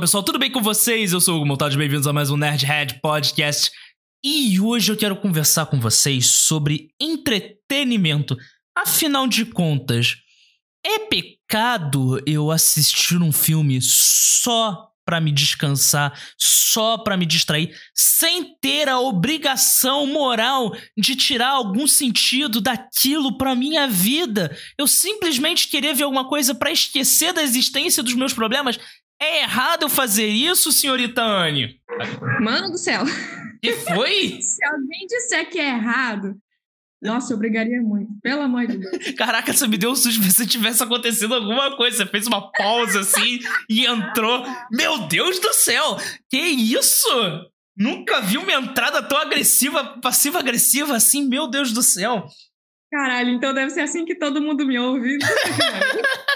pessoal, tudo bem com vocês? Eu sou o Hugo Montado, bem-vindos a mais um Nerdhead Podcast. E hoje eu quero conversar com vocês sobre entretenimento. Afinal de contas, é pecado eu assistir um filme só para me descansar, só para me distrair, sem ter a obrigação moral de tirar algum sentido daquilo para minha vida. Eu simplesmente querer ver alguma coisa para esquecer da existência dos meus problemas. É errado fazer isso, senhorita Anne? Mano do céu. Que foi? Se alguém disser que é errado, nossa, eu brigaria muito. Pelo amor de Deus. Caraca, você me deu um susto se tivesse acontecido alguma coisa. Você fez uma pausa assim e entrou. Meu Deus do céu! Que isso? Nunca vi uma entrada tão agressiva, passiva-agressiva assim, meu Deus do céu. Caralho, então deve ser assim que todo mundo me ouve.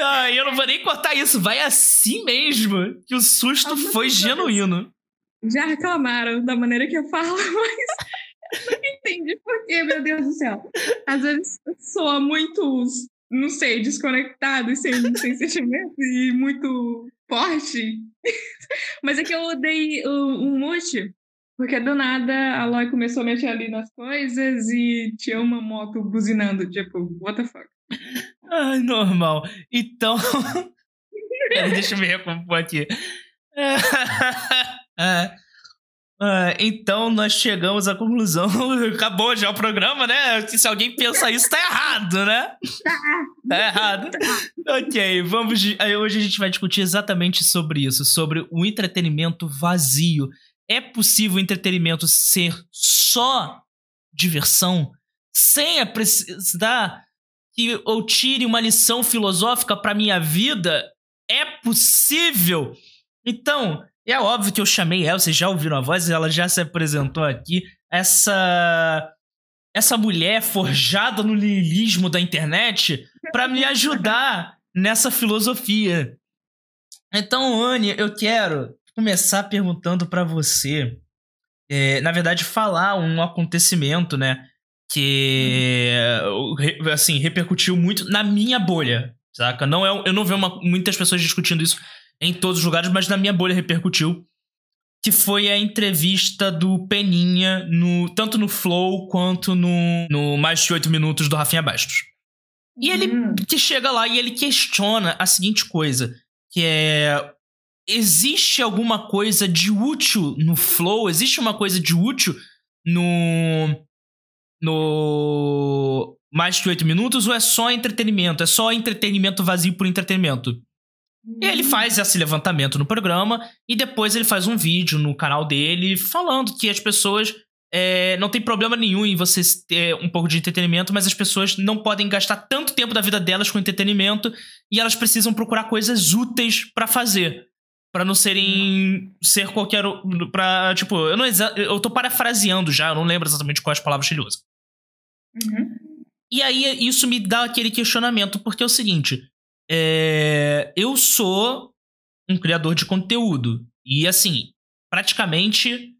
ah, eu não vou nem cortar isso, vai assim mesmo. Que o susto foi genuíno já reclamaram da maneira que eu falo, mas eu não entendi por quê, meu Deus do céu. Às vezes soa muito, não sei, desconectado e sem, sem sentimento e muito forte. mas é que eu dei um mute, porque do nada a Loi começou a mexer ali nas coisas e tinha uma moto buzinando, tipo, what the fuck. Ai, normal. Então. deixa eu me recompor aqui. É, é, então nós chegamos à conclusão. Acabou já o programa, né? Se alguém pensa isso, tá errado, né? Tá errado. Ok, vamos. Hoje a gente vai discutir exatamente sobre isso, sobre o entretenimento vazio. É possível o entretenimento ser só diversão, sem a precisar que eu tire uma lição filosófica para minha vida? É possível? Então, é óbvio que eu chamei ela, vocês já ouviram a voz, ela já se apresentou aqui. Essa essa mulher forjada no niilismo da internet para me ajudar nessa filosofia. Então, Anne, eu quero começar perguntando para você, é, na verdade, falar um acontecimento, né, que assim repercutiu muito na minha bolha, saca? Não é, eu não vejo uma, muitas pessoas discutindo isso em todos os lugares, mas na minha bolha repercutiu. Que foi a entrevista do Peninha, no, tanto no Flow quanto no, no Mais de 8 Minutos do Rafinha Bastos. E ele hum. que chega lá e ele questiona a seguinte coisa: que é. Existe alguma coisa de útil no Flow? Existe uma coisa de útil no. No. Mais de 8 minutos? Ou é só entretenimento? É só entretenimento vazio por entretenimento? E ele faz esse levantamento no programa e depois ele faz um vídeo no canal dele falando que as pessoas é, não tem problema nenhum em você ter um pouco de entretenimento, mas as pessoas não podem gastar tanto tempo da vida delas com entretenimento e elas precisam procurar coisas úteis para fazer. para não serem. ser qualquer. para Tipo, eu não eu tô parafraseando já, eu não lembro exatamente quais palavras ele usa. Uhum. E aí isso me dá aquele questionamento, porque é o seguinte: é, eu sou um criador de conteúdo. E assim, praticamente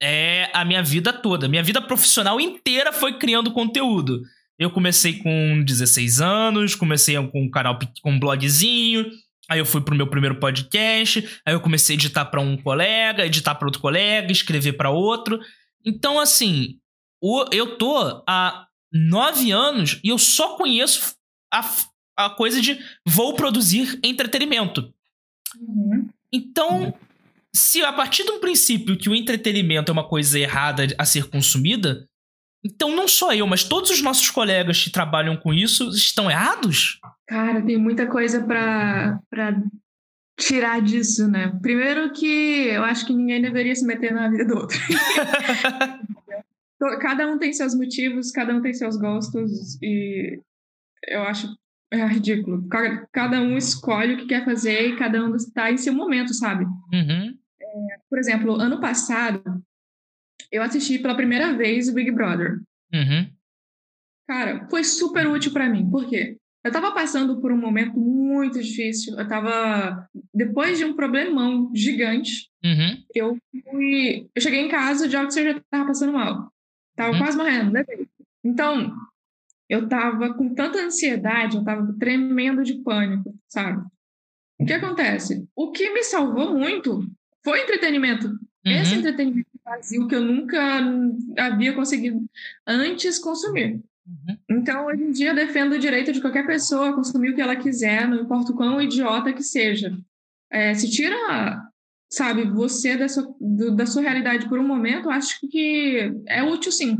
é a minha vida toda. Minha vida profissional inteira foi criando conteúdo. Eu comecei com 16 anos, comecei com um canal com um blogzinho, aí eu fui pro meu primeiro podcast, aí eu comecei a editar para um colega, editar para outro colega, escrever para outro. Então assim, eu tô há nove anos e eu só conheço a, a coisa de vou produzir entretenimento. Uhum. Então, se a partir de um princípio que o entretenimento é uma coisa errada a ser consumida, então não só eu, mas todos os nossos colegas que trabalham com isso estão errados? Cara, tem muita coisa para tirar disso, né? Primeiro que eu acho que ninguém deveria se meter na vida do outro. cada um tem seus motivos, cada um tem seus gostos e eu acho é ridículo. Cada um escolhe o que quer fazer e cada um está em seu momento, sabe? Uhum. É, por exemplo, ano passado, eu assisti pela primeira vez o Big Brother. Uhum. Cara, foi super útil para mim. Por quê? Eu tava passando por um momento muito difícil. Eu tava. Depois de um problemão gigante, uhum. eu fui. Eu cheguei em casa, o Joxer já tava passando mal. Tava uhum. quase morrendo, né? Então, eu tava com tanta ansiedade, eu tava tremendo de pânico, sabe? O que acontece? O que me salvou muito foi entretenimento. Uhum. Esse entretenimento vazio que eu nunca havia conseguido antes consumir. Uhum. Então, hoje em dia, eu defendo o direito de qualquer pessoa consumir o que ela quiser, não importa o quão idiota que seja. É, se tira, sabe, você da sua, do, da sua realidade por um momento, acho que é útil sim.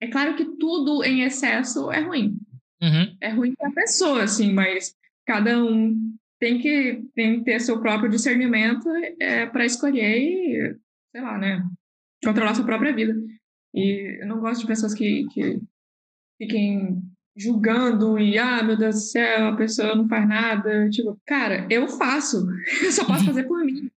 É claro que tudo em excesso é ruim. Uhum. É ruim para a pessoa, assim, mas cada um tem que, tem que ter seu próprio discernimento é, para escolher e, sei lá, né, controlar sua própria vida. E eu não gosto de pessoas que, que fiquem julgando e, ah, meu Deus do céu, a pessoa não faz nada. Tipo, cara, eu faço. Eu só posso fazer por mim.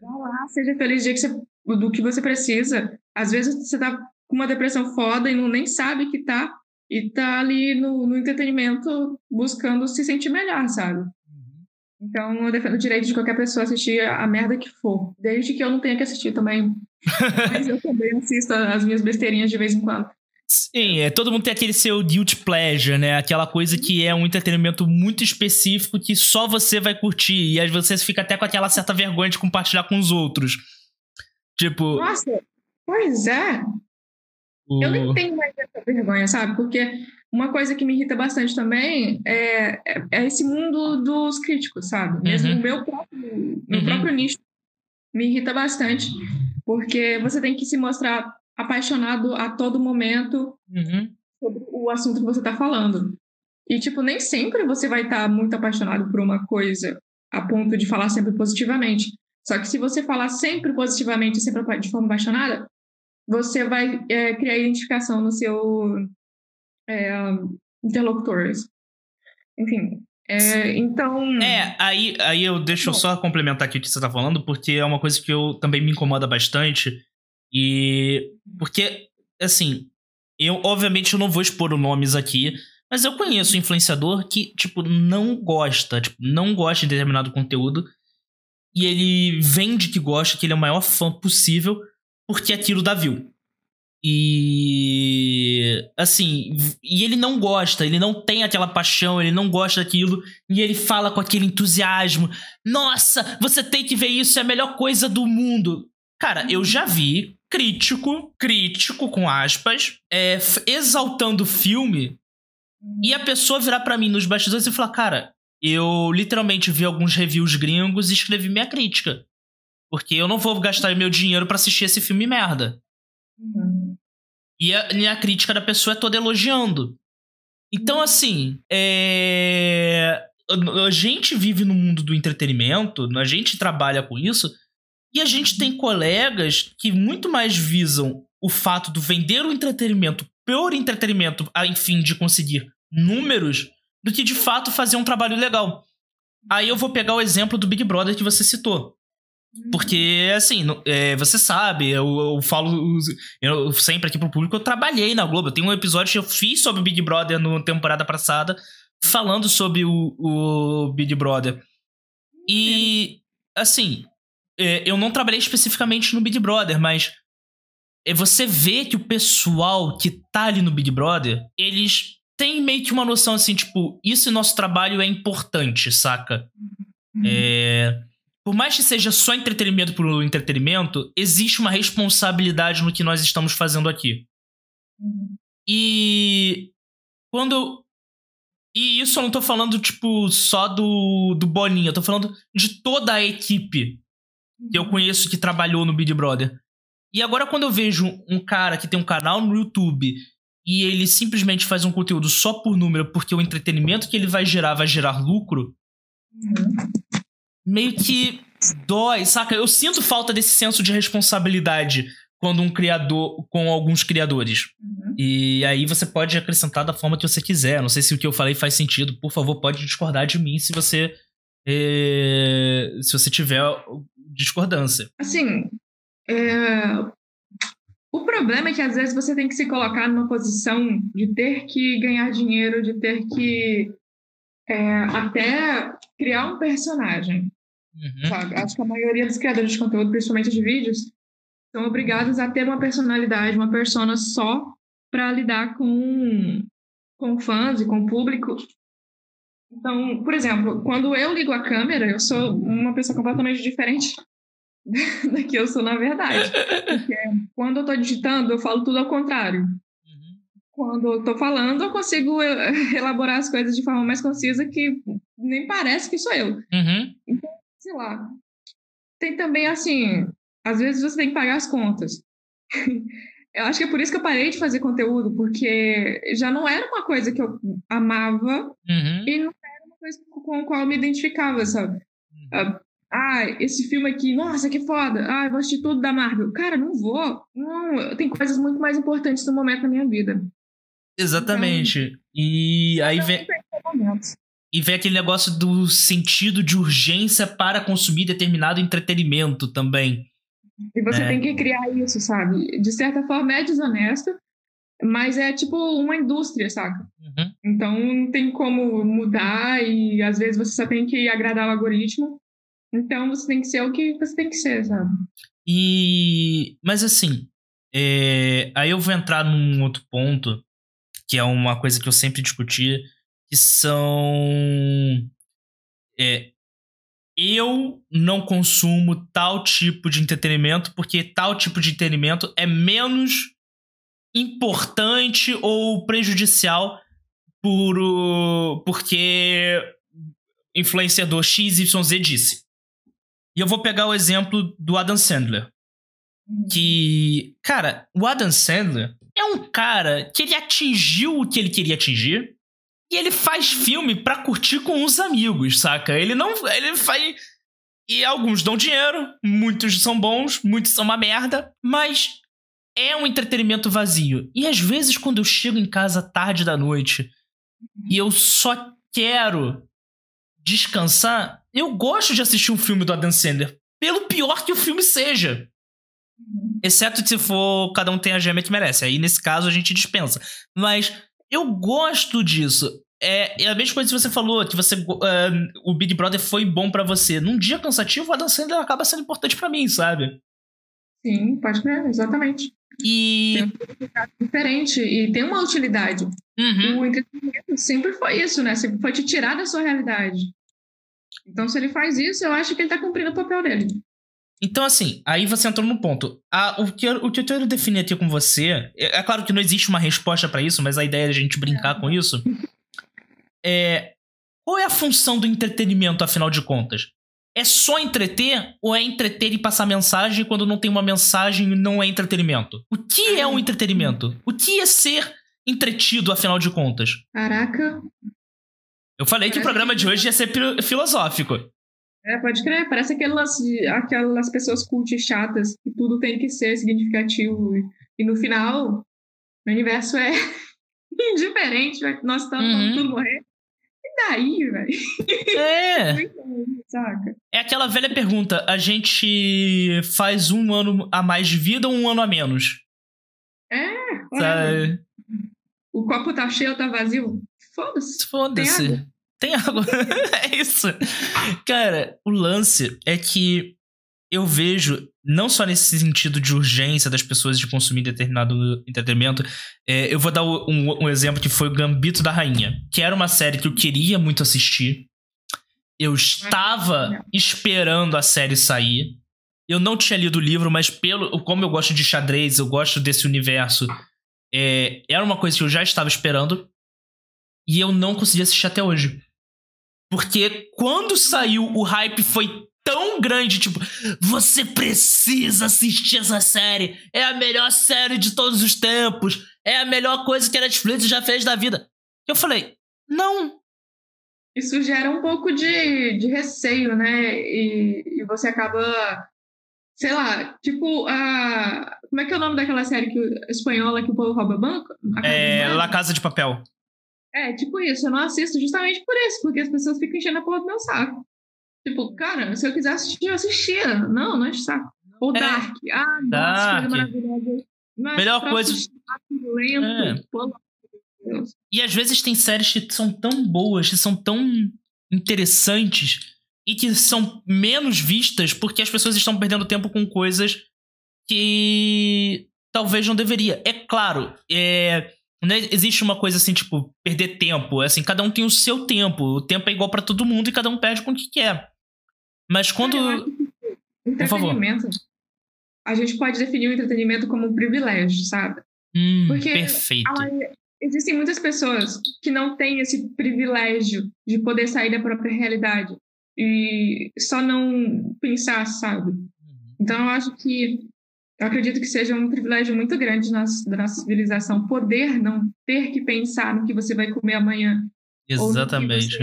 Vá lá, seja feliz dia que você, do que você precisa. Às vezes você tá com uma depressão foda e não nem sabe que tá. E tá ali no, no entretenimento buscando se sentir melhor, sabe? Uhum. Então, eu defendo o direito de qualquer pessoa assistir a merda que for. Desde que eu não tenha que assistir também. Mas eu também assisto as minhas besteirinhas de vez em quando. Sim, é, todo mundo tem aquele seu guilty pleasure, né? Aquela coisa que é um entretenimento muito específico que só você vai curtir. E às vezes você fica até com aquela certa vergonha de compartilhar com os outros. Tipo. Nossa, pois é. O... Eu nem tenho mais essa vergonha, sabe? Porque uma coisa que me irrita bastante também é, é, é esse mundo dos críticos, sabe? Mesmo uhum. o meu próprio, meu uhum. próprio nicho me irrita bastante. Porque você tem que se mostrar apaixonado a todo momento uhum. sobre o assunto que você está falando. E, tipo, nem sempre você vai estar tá muito apaixonado por uma coisa a ponto de falar sempre positivamente. Só que se você falar sempre positivamente, sempre de forma apaixonada, você vai é, criar identificação no seu é, interlocutor. Enfim, é, então. É, aí, aí eu deixo eu só complementar aqui o que você está falando, porque é uma coisa que eu também me incomoda bastante. E. Porque, assim, eu obviamente eu não vou expor nomes aqui, mas eu conheço um influenciador que, tipo, não gosta, tipo, não gosta de determinado conteúdo. E ele vende que gosta, que ele é o maior fã possível, porque aquilo dá view. E assim, e ele não gosta, ele não tem aquela paixão, ele não gosta daquilo, e ele fala com aquele entusiasmo: "Nossa, você tem que ver isso, é a melhor coisa do mundo". Cara, eu já vi crítico, crítico com aspas, é, exaltando o filme e a pessoa virar para mim nos bastidores e falar: "Cara, eu literalmente vi alguns reviews gringos e escrevi minha crítica. Porque eu não vou gastar meu dinheiro para assistir esse filme merda. Uhum. E, a, e a crítica da pessoa é toda elogiando. Então, assim, é... a gente vive no mundo do entretenimento, a gente trabalha com isso, e a gente tem colegas que muito mais visam o fato do vender o entretenimento por entretenimento, a fim de conseguir números, do que de fato fazer um trabalho legal. Aí eu vou pegar o exemplo do Big Brother que você citou. Porque, assim, é, você sabe, eu, eu, falo eu sempre aqui pro público, eu trabalhei na Globo. Tem um episódio que eu fiz sobre o Big Brother na temporada passada, falando sobre o, o Big Brother. E, assim, eu não trabalhei especificamente no Big Brother, mas é, você vê que o pessoal que tá ali no Big Brother, eles têm meio que uma noção assim, tipo, isso nosso trabalho é importante, saca? Uhum. É por mais que seja só entretenimento por entretenimento, existe uma responsabilidade no que nós estamos fazendo aqui. Uhum. E quando. E isso eu não tô falando, tipo, só do, do Boninho, eu tô falando de toda a equipe que eu uhum. conheço que trabalhou no Big Brother. E agora, quando eu vejo um cara que tem um canal no YouTube e ele simplesmente faz um conteúdo só por número, porque o entretenimento que ele vai gerar vai gerar lucro, uhum meio que dói, saca? Eu sinto falta desse senso de responsabilidade quando um criador com alguns criadores. Uhum. E aí você pode acrescentar da forma que você quiser. Não sei se o que eu falei faz sentido. Por favor, pode discordar de mim se você é, se você tiver discordância. Assim, é... o problema é que às vezes você tem que se colocar numa posição de ter que ganhar dinheiro, de ter que é, até criar um personagem. Uhum. Acho que a maioria dos criadores de conteúdo, principalmente de vídeos, são obrigados a ter uma personalidade, uma persona só para lidar com com fãs e com o público. Então, por exemplo, quando eu ligo a câmera, eu sou uma pessoa completamente diferente da que eu sou na verdade. Porque quando eu estou digitando, eu falo tudo ao contrário. Uhum. Quando eu estou falando, eu consigo eh, elaborar as coisas de forma mais concisa que nem parece que sou eu. Uhum. Então, sei lá. Tem também, assim, às vezes você tem que pagar as contas. eu acho que é por isso que eu parei de fazer conteúdo, porque já não era uma coisa que eu amava uhum. e não coisa com a qual eu me identificava, sabe? Uhum. Ah, esse filme aqui, nossa, que foda. Ah, eu vou assistir tudo da Marvel. Cara, não vou. Não, tem coisas muito mais importantes no momento da minha vida. Exatamente. Então, e aí vem. E vem aquele negócio do sentido de urgência para consumir determinado entretenimento também. E você é. tem que criar isso, sabe? De certa forma é desonesto, mas é tipo uma indústria, saca? Uhum. Então não tem como mudar e às vezes você só tem que agradar o algoritmo. Então você tem que ser o que você tem que ser, sabe? E. Mas assim, é... aí eu vou entrar num outro ponto, que é uma coisa que eu sempre discuti, que são. É... Eu não consumo tal tipo de entretenimento porque tal tipo de entretenimento é menos importante ou prejudicial por, porque influenciador XYZ disse. E eu vou pegar o exemplo do Adam Sandler. Que, cara, o Adam Sandler é um cara que ele atingiu o que ele queria atingir e ele faz filme pra curtir com os amigos, saca? Ele não. Ele faz. E alguns dão dinheiro, muitos são bons, muitos são uma merda, mas é um entretenimento vazio. E às vezes, quando eu chego em casa tarde da noite e eu só quero descansar, eu gosto de assistir um filme do Adam Sandler, pelo pior que o filme seja. Exceto se for cada um tem a gema que merece. Aí, nesse caso, a gente dispensa. Mas eu gosto disso. É, é a mesma coisa que você falou, que você uh, o Big Brother foi bom para você. Num dia cansativo, o Adam Sandler acaba sendo importante para mim, sabe? Sim, pode crer, exatamente. E. Tem um diferente e tem uma utilidade. Uhum. O entretenimento sempre foi isso, né? Sempre foi te tirar da sua realidade. Então, se ele faz isso, eu acho que ele tá cumprindo o papel dele. Então, assim, aí você entrou no ponto. Ah, o, que, o que eu quero definir aqui com você. É, é claro que não existe uma resposta para isso, mas a ideia é a gente brincar é. com isso. É. Qual é a função do entretenimento, afinal de contas? É só entreter ou é entreter e passar mensagem quando não tem uma mensagem e não é entretenimento? O que é um entretenimento? O que é ser entretido, afinal de contas? Caraca, eu falei que o programa de hoje ia ser filosófico. É, pode crer. Parece aquelas, aquelas pessoas cult chatas que tudo tem que ser significativo. E no final, o universo é indiferente, nós estamos uhum. tudo morrer. Daí, velho? É. é aquela velha pergunta: a gente faz um ano a mais de vida ou um ano a menos? É. O copo tá cheio ou tá vazio? Foda-se. Foda-se. Tem água. é isso. Cara, o lance é que eu vejo, não só nesse sentido de urgência das pessoas de consumir determinado entretenimento, é, eu vou dar um, um, exemplo que foi o Gambito da Rainha, que era uma série que eu queria muito assistir. Eu estava esperando a série sair. Eu não tinha lido o livro, mas pelo como eu gosto de xadrez, eu gosto desse universo, é, era uma coisa que eu já estava esperando. E eu não consegui assistir até hoje. Porque quando saiu, o hype foi tão grande, tipo, você precisa assistir essa série. É a melhor série de todos os tempos. É a melhor coisa que a Netflix já fez da vida. Eu falei, não. Isso gera um pouco de, de receio, né? E, e você acaba, sei lá, tipo, a. Como é que é o nome daquela série que, espanhola que o povo rouba banco? É, La Casa de Papel. É, tipo isso, eu não assisto justamente por isso, porque as pessoas ficam enchendo a porra do meu saco. Tipo, cara, se eu quiser assistir, eu assistia. Não, não é saco. Ou é. Dark. Ah, Dark. nossa, maravilhosa. Mas Melhor coisa. Lento, é. pô, e às vezes tem séries que são tão boas, que são tão interessantes e que são menos vistas porque as pessoas estão perdendo tempo com coisas que talvez não deveria. É claro, é Não existe uma coisa assim, tipo, perder tempo. É assim, cada um tem o seu tempo. O tempo é igual para todo mundo e cada um perde com o que quer. Mas quando. Entretenimento. A gente pode definir o entretenimento como um privilégio, sabe? Hum, Porque perfeito. existem muitas pessoas que não têm esse privilégio de poder sair da própria realidade e só não pensar, sabe? Uhum. Então eu acho que eu acredito que seja um privilégio muito grande da nossa civilização poder não ter que pensar no que você vai comer amanhã. Exatamente.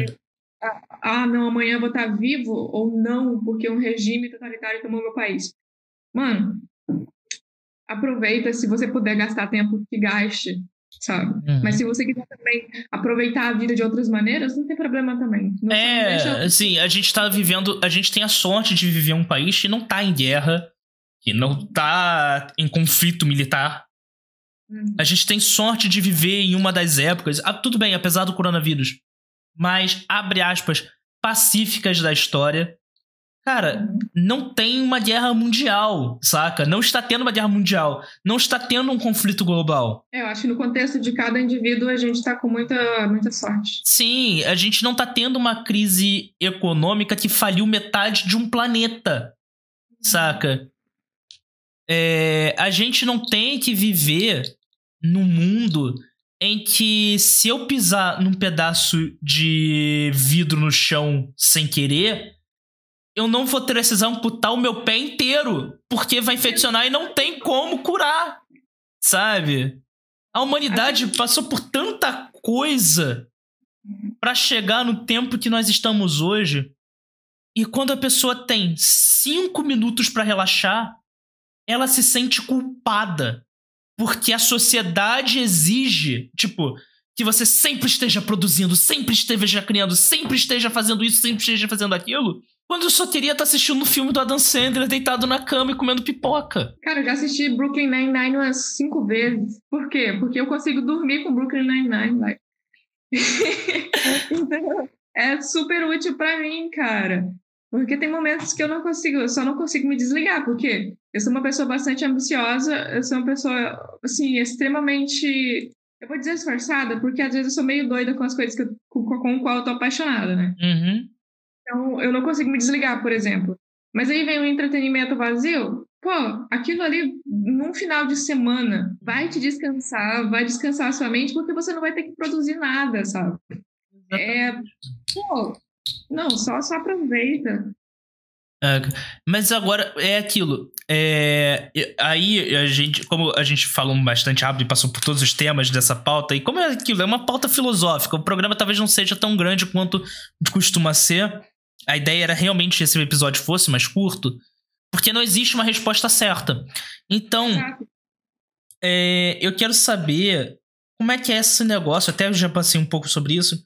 Ah, ah, não, amanhã eu vou estar vivo ou não, porque um regime totalitário tomou meu país. Mano, aproveita se você puder gastar tempo que gaste, sabe? Uhum. Mas se você quiser também aproveitar a vida de outras maneiras, não tem problema também. Não é, assim, a gente tá vivendo, a gente tem a sorte de viver um país que não tá em guerra, que não tá em conflito militar. Uhum. A gente tem sorte de viver em uma das épocas, ah, tudo bem, apesar do coronavírus, mas abre aspas, pacíficas da história. Cara, uhum. não tem uma guerra mundial, saca? Não está tendo uma guerra mundial. Não está tendo um conflito global. É, eu acho que no contexto de cada indivíduo a gente está com muita, muita sorte. Sim, a gente não está tendo uma crise econômica que faliu metade de um planeta, saca? É, a gente não tem que viver num mundo em que se eu pisar num pedaço de vidro no chão sem querer, eu não vou precisar amputar o meu pé inteiro, porque vai infeccionar e não tem como curar, sabe? A humanidade passou por tanta coisa para chegar no tempo que nós estamos hoje. E quando a pessoa tem cinco minutos para relaxar, ela se sente culpada. Porque a sociedade exige, tipo, que você sempre esteja produzindo, sempre esteja criando, sempre esteja fazendo isso, sempre esteja fazendo aquilo. Quando eu só queria estar tá assistindo um filme do Adam Sandler deitado na cama e comendo pipoca. Cara, eu já assisti Brooklyn Nine-Nine umas cinco vezes. Por quê? Porque eu consigo dormir com Brooklyn Nine-Nine. então, é super útil para mim, cara. Porque tem momentos que eu não consigo, eu só não consigo me desligar, porque eu sou uma pessoa bastante ambiciosa, eu sou uma pessoa, assim, extremamente. Eu vou dizer esforçada, porque às vezes eu sou meio doida com as coisas que eu, com, com o qual eu tô apaixonada, né? Uhum. Então, eu não consigo me desligar, por exemplo. Mas aí vem o um entretenimento vazio. Pô, aquilo ali, num final de semana, vai te descansar, vai descansar a sua mente, porque você não vai ter que produzir nada, sabe? É, pô, não, só, só aproveita. É, mas agora é aquilo. É, aí a gente, como a gente falou bastante rápido e passou por todos os temas dessa pauta, e como é aquilo, é uma pauta filosófica, o programa talvez não seja tão grande quanto costuma ser. A ideia era realmente que esse episódio fosse mais curto, porque não existe uma resposta certa. Então, é, eu quero saber como é que é esse negócio, até eu já passei um pouco sobre isso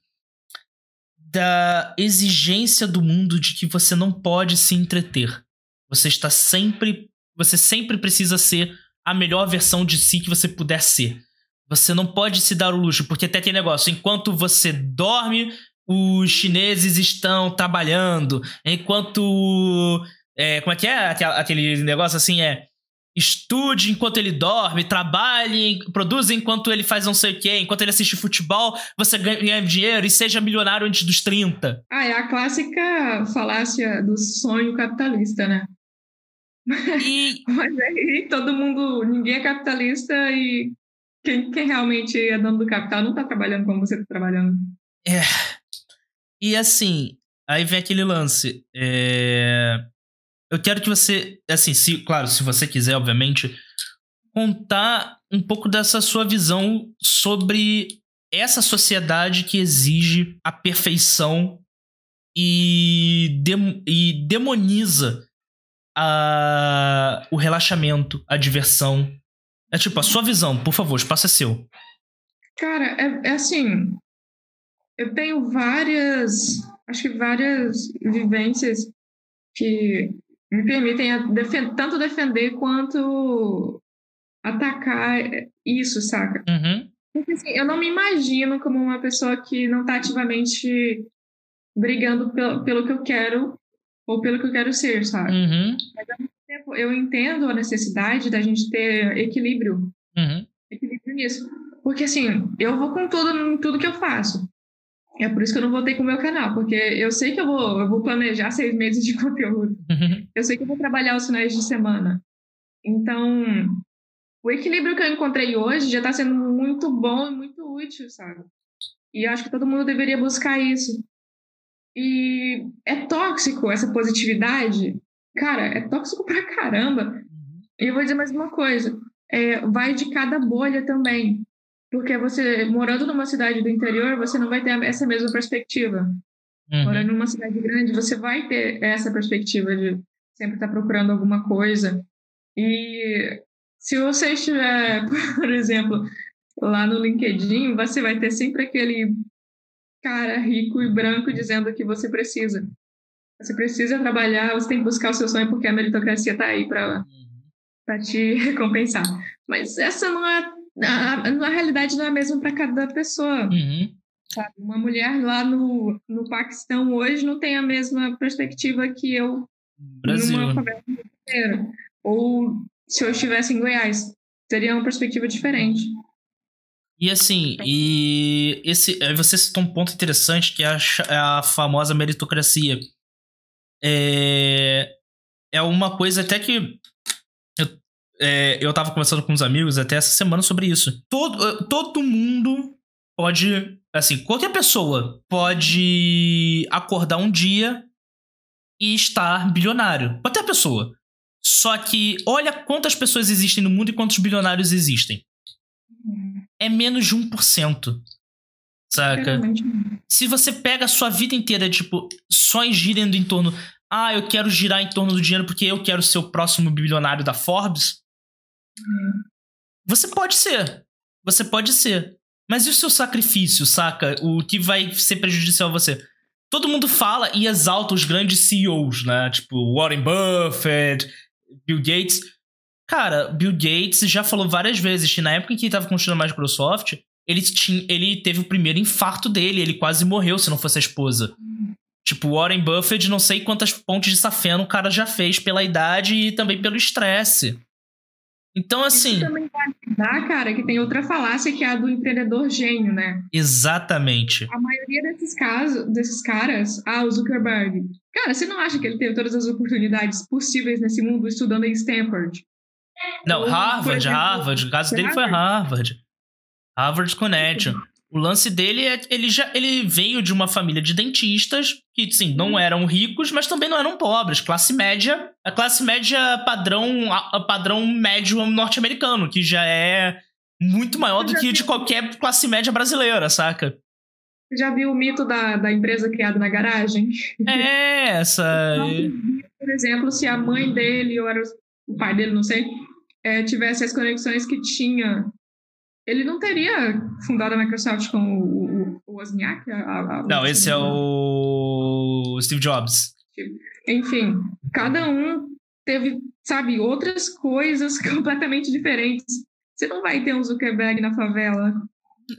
da exigência do mundo de que você não pode se entreter. Você está sempre. Você sempre precisa ser a melhor versão de si que você puder ser. Você não pode se dar o luxo, porque até tem negócio. Enquanto você dorme, os chineses estão trabalhando. Enquanto. É, como é que é aquele negócio assim? É estude enquanto ele dorme, trabalhe, produza enquanto ele faz não sei o quê, enquanto ele assiste futebol, você ganha dinheiro e seja milionário antes dos 30. Ah, é a clássica falácia do sonho capitalista, né? E... Mas aí todo mundo, ninguém é capitalista e quem, quem realmente é dono do capital não tá trabalhando como você tá trabalhando. É. E assim, aí vem aquele lance. É eu quero que você, assim, se, claro, se você quiser, obviamente, contar um pouco dessa sua visão sobre essa sociedade que exige a perfeição e, e demoniza a, o relaxamento, a diversão. É tipo, a sua visão, por favor, espaço é seu. Cara, é, é assim. Eu tenho várias, acho que várias vivências que me permitem defend tanto defender quanto atacar isso, saca? Uhum. Porque assim, eu não me imagino como uma pessoa que não está ativamente brigando pelo, pelo que eu quero ou pelo que eu quero ser, sabe? Uhum. Mas ao mesmo tempo eu entendo a necessidade da gente ter equilíbrio. Uhum. Equilíbrio nisso. Porque assim, eu vou com tudo em tudo que eu faço. É por isso que eu não voltei com o meu canal, porque eu sei que eu vou, eu vou planejar seis meses de conteúdo. Uhum. Eu sei que eu vou trabalhar os finais de semana. Então, o equilíbrio que eu encontrei hoje já está sendo muito bom e muito útil, sabe? E acho que todo mundo deveria buscar isso. E é tóxico essa positividade? Cara, é tóxico pra caramba. Uhum. E eu vou dizer mais uma coisa: é, vai de cada bolha também. Porque você, morando numa cidade do interior, você não vai ter essa mesma perspectiva. Uhum. Morando numa cidade grande, você vai ter essa perspectiva de sempre estar procurando alguma coisa. E se você estiver, por exemplo, lá no LinkedIn, você vai ter sempre aquele cara rico e branco dizendo que você precisa. Você precisa trabalhar, você tem que buscar o seu sonho porque a meritocracia está aí para uhum. te recompensar. Mas essa não é na, na realidade não é mesmo para cada pessoa. Uhum. Sabe? Uma mulher lá no, no Paquistão hoje não tem a mesma perspectiva que eu Brasil. numa favela inteira. Ou se eu estivesse em Goiás, seria uma perspectiva diferente. E assim, e esse, você citou um ponto interessante que é a, é a famosa meritocracia. É, é uma coisa até que é, eu tava conversando com uns amigos até essa semana sobre isso. Todo, eh, todo mundo pode. Assim, qualquer pessoa pode acordar um dia e estar bilionário. Qualquer pessoa. Só que olha quantas pessoas existem no mundo e quantos bilionários existem. É menos de 1%. Saca? Se você pega a sua vida inteira, tipo, só girando em torno. Ah, eu quero girar em torno do dinheiro porque eu quero ser o próximo bilionário da Forbes. Você pode ser. Você pode ser. Mas e o seu sacrifício, saca? O que vai ser prejudicial a você? Todo mundo fala e exalta os grandes CEOs, né? Tipo, Warren Buffett, Bill Gates. Cara, Bill Gates já falou várias vezes que na época em que ele estava construindo a Microsoft, ele, tinha, ele teve o primeiro infarto dele, ele quase morreu se não fosse a esposa. Tipo, Warren Buffett, não sei quantas pontes de safena o cara já fez pela idade e também pelo estresse. Então, assim. Isso também vai ajudar, cara, que tem outra falácia que é a do empreendedor gênio, né? Exatamente. A maioria desses casos, desses caras, ah, o Zuckerberg. Cara, você não acha que ele teve todas as oportunidades possíveis nesse mundo estudando em Stanford? Não, Ou, Harvard, exemplo, Harvard. O caso dele foi Harvard. Harvard Connection. O lance dele é ele já ele veio de uma família de dentistas que sim, não uhum. eram ricos, mas também não eram pobres, classe média, a classe média padrão a, padrão médio norte-americano, que já é muito maior do que de qualquer classe média brasileira, saca? Já viu o mito da, da empresa criada na garagem? É, essa. Por exemplo, se a mãe dele ou era o pai dele, não sei, é, tivesse as conexões que tinha ele não teria fundado a Microsoft com o, o, o Wozniak? A, a, não, esse é o Steve Jobs. Enfim, cada um teve, sabe, outras coisas completamente diferentes. Você não vai ter um Zuckerberg na favela.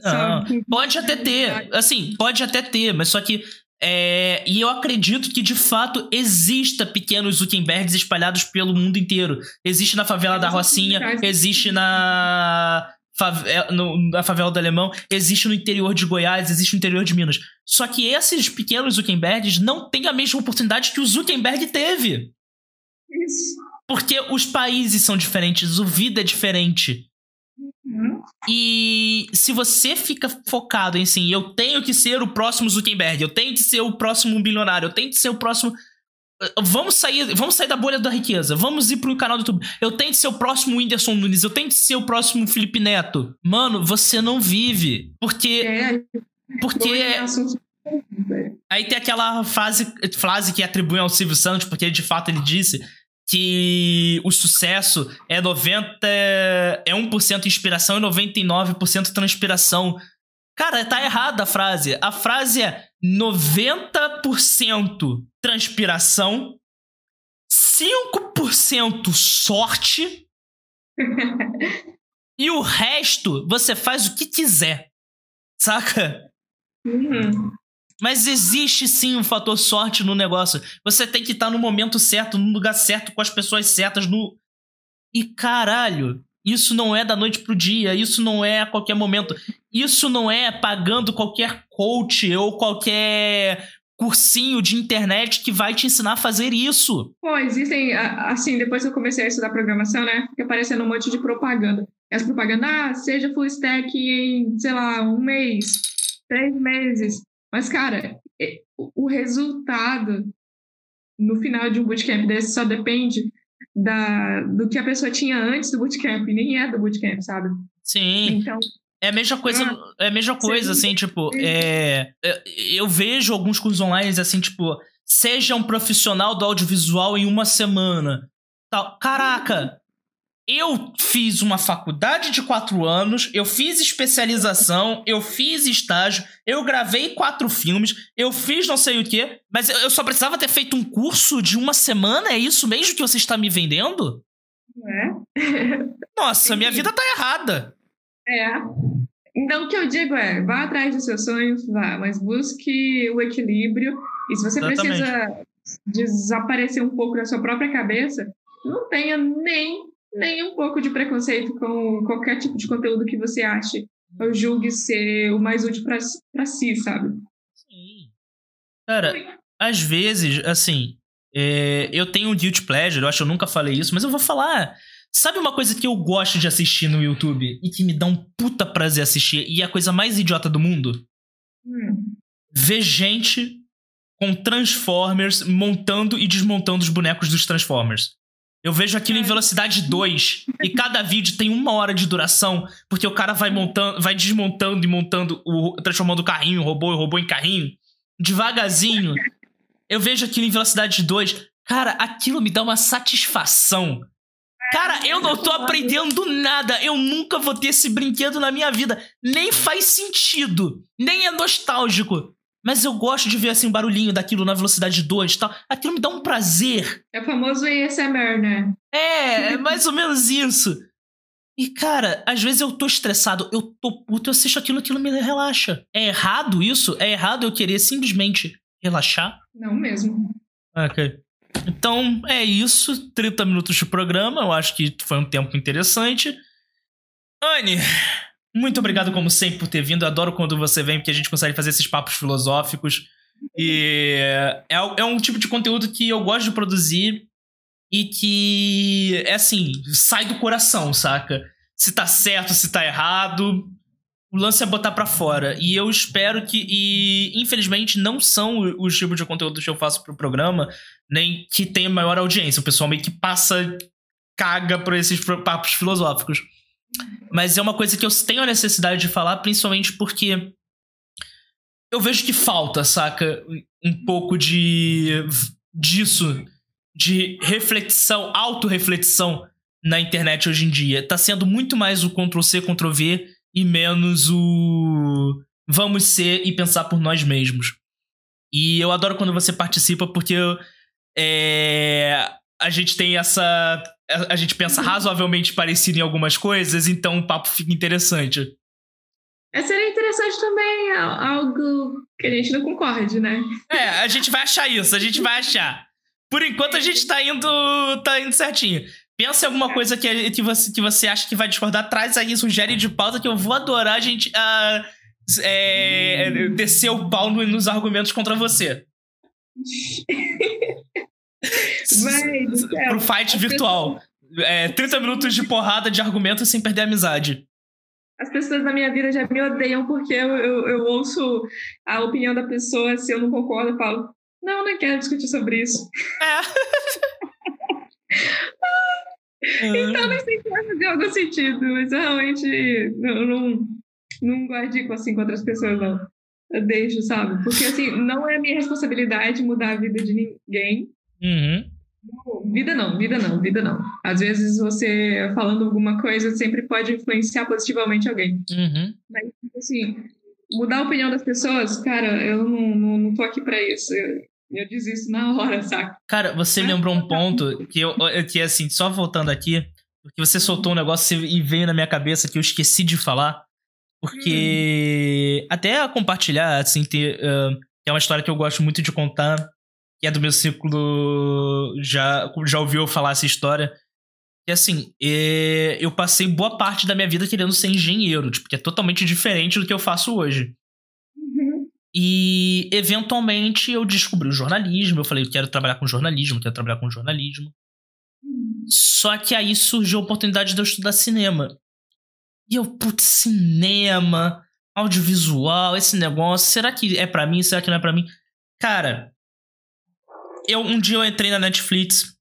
Não, pode até ter, assim, pode até ter, mas só que é, e eu acredito que de fato exista pequenos Zuckerbergs espalhados pelo mundo inteiro. Existe na favela da Rocinha, existe na favela, no, na favela do Alemão, existe no interior de Goiás, existe no interior de Minas. Só que esses pequenos Zuckerbergs não têm a mesma oportunidade que o Zuckerberg teve. Isso. Porque os países são diferentes, o vida é diferente. Uhum. E se você fica focado em assim, eu tenho que ser o próximo Zuckerberg, eu tenho que ser o próximo bilionário, eu tenho que ser o próximo Vamos sair, vamos sair da bolha da riqueza. Vamos ir pro canal do YouTube. Eu tenho que ser o próximo Whindersson Nunes. Eu tenho que ser o próximo Felipe Neto. Mano, você não vive. Porque. É. Porque. Aí tem aquela frase, frase que atribuem ao Silvio Santos, porque de fato ele disse que o sucesso é 90 é 1% inspiração e 99% transpiração. Cara, tá errada a frase. A frase é 90% transpiração, 5% sorte e o resto você faz o que quiser. Saca? Uhum. Mas existe sim um fator sorte no negócio. Você tem que estar no momento certo, no lugar certo, com as pessoas certas, no. E caralho, Isso não é da noite pro dia, isso não é a qualquer momento. Isso não é pagando qualquer coach ou qualquer cursinho de internet que vai te ensinar a fazer isso. Pô, existem, assim, depois que eu comecei a estudar programação, né, fica aparecendo um monte de propaganda. As propagandas, ah, seja full stack em, sei lá, um mês, três meses. Mas, cara, o resultado no final de um bootcamp desse só depende da, do que a pessoa tinha antes do bootcamp, nem é do bootcamp, sabe? Sim. Então, é a mesma coisa, é a mesma coisa, Sim. assim, tipo, é, eu vejo alguns cursos online, assim, tipo, seja um profissional do audiovisual em uma semana. Tal. Caraca, eu fiz uma faculdade de quatro anos, eu fiz especialização, eu fiz estágio, eu gravei quatro filmes, eu fiz não sei o quê, mas eu só precisava ter feito um curso de uma semana? É isso mesmo que você está me vendendo? É. Nossa, minha vida tá errada. É. Então, o que eu digo é, vá atrás dos seus sonhos, vá, mas busque o equilíbrio. E se você Exatamente. precisa desaparecer um pouco da sua própria cabeça, não tenha nem nem um pouco de preconceito com qualquer tipo de conteúdo que você ache ou julgue ser o mais útil para si, sabe? Sim. Cara, às vezes, assim, é, eu tenho um guilty pleasure, eu acho que eu nunca falei isso, mas eu vou falar. Sabe uma coisa que eu gosto de assistir no YouTube e que me dá um puta prazer assistir e é a coisa mais idiota do mundo? Hum. Ver gente com Transformers montando e desmontando os bonecos dos Transformers. Eu vejo aquilo em velocidade 2 e cada vídeo tem uma hora de duração, porque o cara vai montando, vai desmontando e montando, o, transformando o carrinho, o robô, o robô em carrinho, devagarzinho. Eu vejo aquilo em velocidade 2. Cara, aquilo me dá uma satisfação. Cara, eu não tô aprendendo nada. Eu nunca vou ter esse brinquedo na minha vida. Nem faz sentido. Nem é nostálgico. Mas eu gosto de ver assim o barulhinho daquilo na velocidade 2 e tal. Aquilo me dá um prazer. É o famoso ASMR, né? É, é mais ou menos isso. E, cara, às vezes eu tô estressado, eu tô puto, eu assisto aquilo, aquilo me relaxa. É errado isso? É errado eu querer simplesmente relaxar? Não mesmo. Ok. Então, é isso. 30 minutos de programa. Eu acho que foi um tempo interessante. Anne, muito obrigado, como sempre, por ter vindo. Adoro quando você vem, porque a gente consegue fazer esses papos filosóficos. E é, é um tipo de conteúdo que eu gosto de produzir e que, é assim, sai do coração, saca? Se tá certo, se tá errado, o lance é botar para fora. E eu espero que. E infelizmente não são os tipos de conteúdo que eu faço pro programa, nem que tenha maior audiência. O pessoal meio que passa, caga por esses papos filosóficos. Mas é uma coisa que eu tenho a necessidade de falar, principalmente porque eu vejo que falta, saca? Um pouco de disso, de reflexão, autorreflexão na internet hoje em dia. Tá sendo muito mais o Ctrl-C, Ctrl-V e menos o vamos ser e pensar por nós mesmos. E eu adoro quando você participa porque é, a gente tem essa a gente pensa razoavelmente parecido em algumas coisas, então o papo fica interessante. É, seria interessante também algo que a gente não concorde, né? É, a gente vai achar isso, a gente vai achar. Por enquanto a gente tá indo, tá indo certinho. Pensa em alguma coisa que, que, você, que você acha que vai discordar, traz aí, sugere de pauta que eu vou adorar a gente uh, é, descer o pau nos argumentos contra você. Vai, pro fight virtual. É, 30 minutos de porrada de argumento sem perder a amizade. As pessoas na minha vida já me odeiam porque eu, eu, eu ouço a opinião da pessoa, se eu não concordo, eu falo, não, não quero discutir sobre isso. É. então nem sei se vai fazer algum sentido, mas eu realmente não, não, não guardico assim com outras pessoas, não. Eu deixo, sabe? Porque assim, não é minha responsabilidade mudar a vida de ninguém. Uhum. Vida não, vida não, vida não. Às vezes você falando alguma coisa sempre pode influenciar positivamente alguém. Uhum. Mas, assim, mudar a opinião das pessoas, cara, eu não, não, não tô aqui pra isso. Eu, eu desisto na hora, saca? Cara, você lembrou um ponto que eu, que assim, só voltando aqui, porque você soltou um negócio e veio na minha cabeça que eu esqueci de falar. Porque hum. até compartilhar, assim, ter, uh, é uma história que eu gosto muito de contar que é do meu ciclo, já, já ouviu falar essa história. que assim, é, eu passei boa parte da minha vida querendo ser engenheiro, tipo, que é totalmente diferente do que eu faço hoje. Uhum. E eventualmente eu descobri o jornalismo, eu falei, eu quero trabalhar com jornalismo, quero trabalhar com jornalismo. Uhum. Só que aí surgiu a oportunidade de eu estudar cinema. E eu, putz, cinema, audiovisual, esse negócio, será que é para mim? Será que não é para mim? Cara, eu um dia eu entrei na Netflix,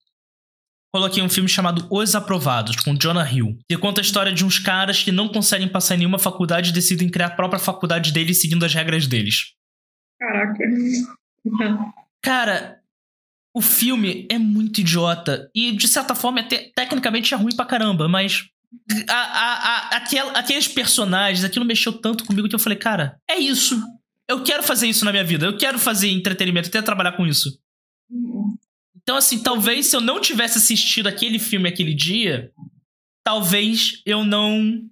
coloquei um filme chamado Os Aprovados, com Jonah Hill, que conta a história de uns caras que não conseguem passar em nenhuma faculdade e decidem criar a própria faculdade deles seguindo as regras deles. Caraca. Cara, o filme é muito idiota. E, de certa forma, até, tecnicamente é ruim pra caramba, mas. A, a, a, aquel, aqueles personagens, aquilo mexeu tanto comigo que eu falei, cara, é isso. Eu quero fazer isso na minha vida. Eu quero fazer entretenimento, eu quero trabalhar com isso. Então, assim, talvez se eu não tivesse assistido aquele filme aquele dia, talvez eu não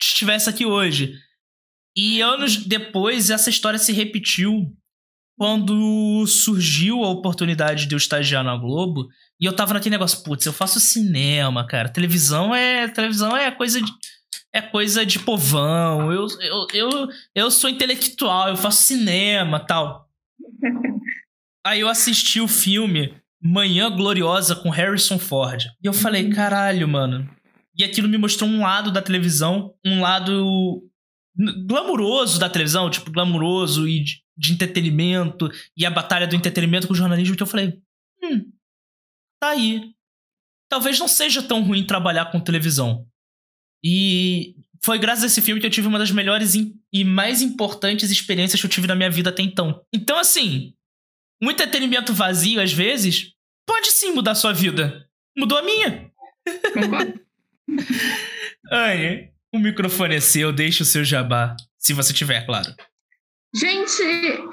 estivesse aqui hoje. E anos depois, essa história se repetiu quando surgiu a oportunidade de eu estagiar na Globo. E eu tava naquele negócio, putz, eu faço cinema, cara. Televisão é. Televisão é coisa de. É coisa de povão. Eu, eu, eu, eu sou intelectual, eu faço cinema tal. Aí eu assisti o filme Manhã Gloriosa com Harrison Ford. E eu falei, uhum. caralho, mano. E aquilo me mostrou um lado da televisão, um lado glamuroso da televisão, tipo, glamuroso e de, de entretenimento, e a batalha do entretenimento com o jornalismo, que eu falei, hum, tá aí. Talvez não seja tão ruim trabalhar com televisão. E foi graças a esse filme que eu tive uma das melhores e mais importantes experiências que eu tive na minha vida até então. Então, assim, um entretenimento vazio, às vezes, pode sim mudar sua vida. Mudou a minha. Anne, o microfone é seu, deixe o seu jabá. Se você tiver, claro. Gente,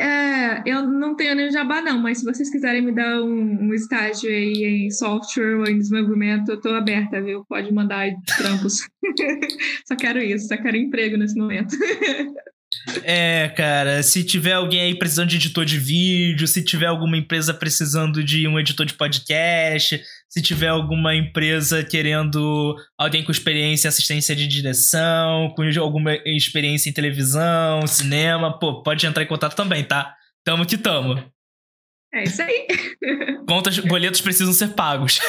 é, eu não tenho nem jabá, não, mas se vocês quiserem me dar um, um estágio aí em software ou em desenvolvimento, eu tô aberta, viu? Pode mandar trampos. só quero isso, só quero emprego nesse momento. É, cara, se tiver alguém aí precisando de editor de vídeo, se tiver alguma empresa precisando de um editor de podcast, se tiver alguma empresa querendo alguém com experiência em assistência de direção, com alguma experiência em televisão, cinema, pô, pode entrar em contato também, tá? Tamo que tamo. É isso aí. Contas, boletos precisam ser pagos.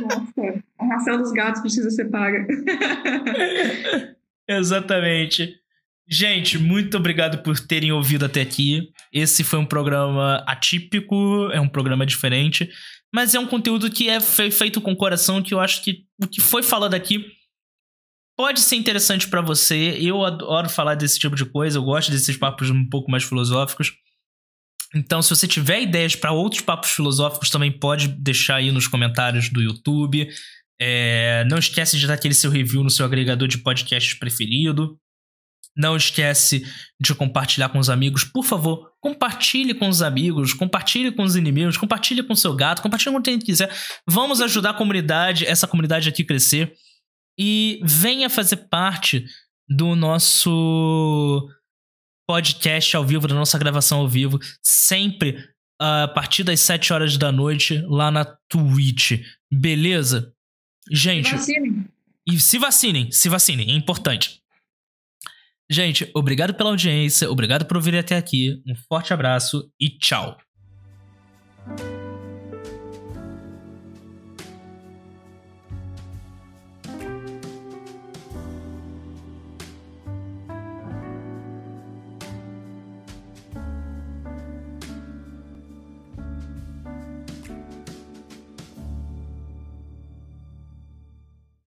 Nossa, a ração dos gatos precisa ser paga. Exatamente. Gente, muito obrigado por terem ouvido até aqui. Esse foi um programa atípico, é um programa diferente, mas é um conteúdo que é feito com coração, que eu acho que o que foi falado aqui pode ser interessante para você. Eu adoro falar desse tipo de coisa, eu gosto desses papos um pouco mais filosóficos. Então, se você tiver ideias para outros papos filosóficos, também pode deixar aí nos comentários do YouTube. É, não esquece de dar aquele seu review no seu agregador de podcasts preferido. Não esquece de compartilhar com os amigos. Por favor, compartilhe com os amigos, compartilhe com os inimigos, compartilhe com seu gato, compartilhe com quem quiser. Vamos ajudar a comunidade, essa comunidade aqui crescer. E venha fazer parte do nosso podcast ao vivo, da nossa gravação ao vivo, sempre a partir das 7 horas da noite lá na Twitch. Beleza? Gente. Se vacinem. E se vacinem, se vacinem, é importante. Gente, obrigado pela audiência, obrigado por ouvir até aqui. Um forte abraço e tchau.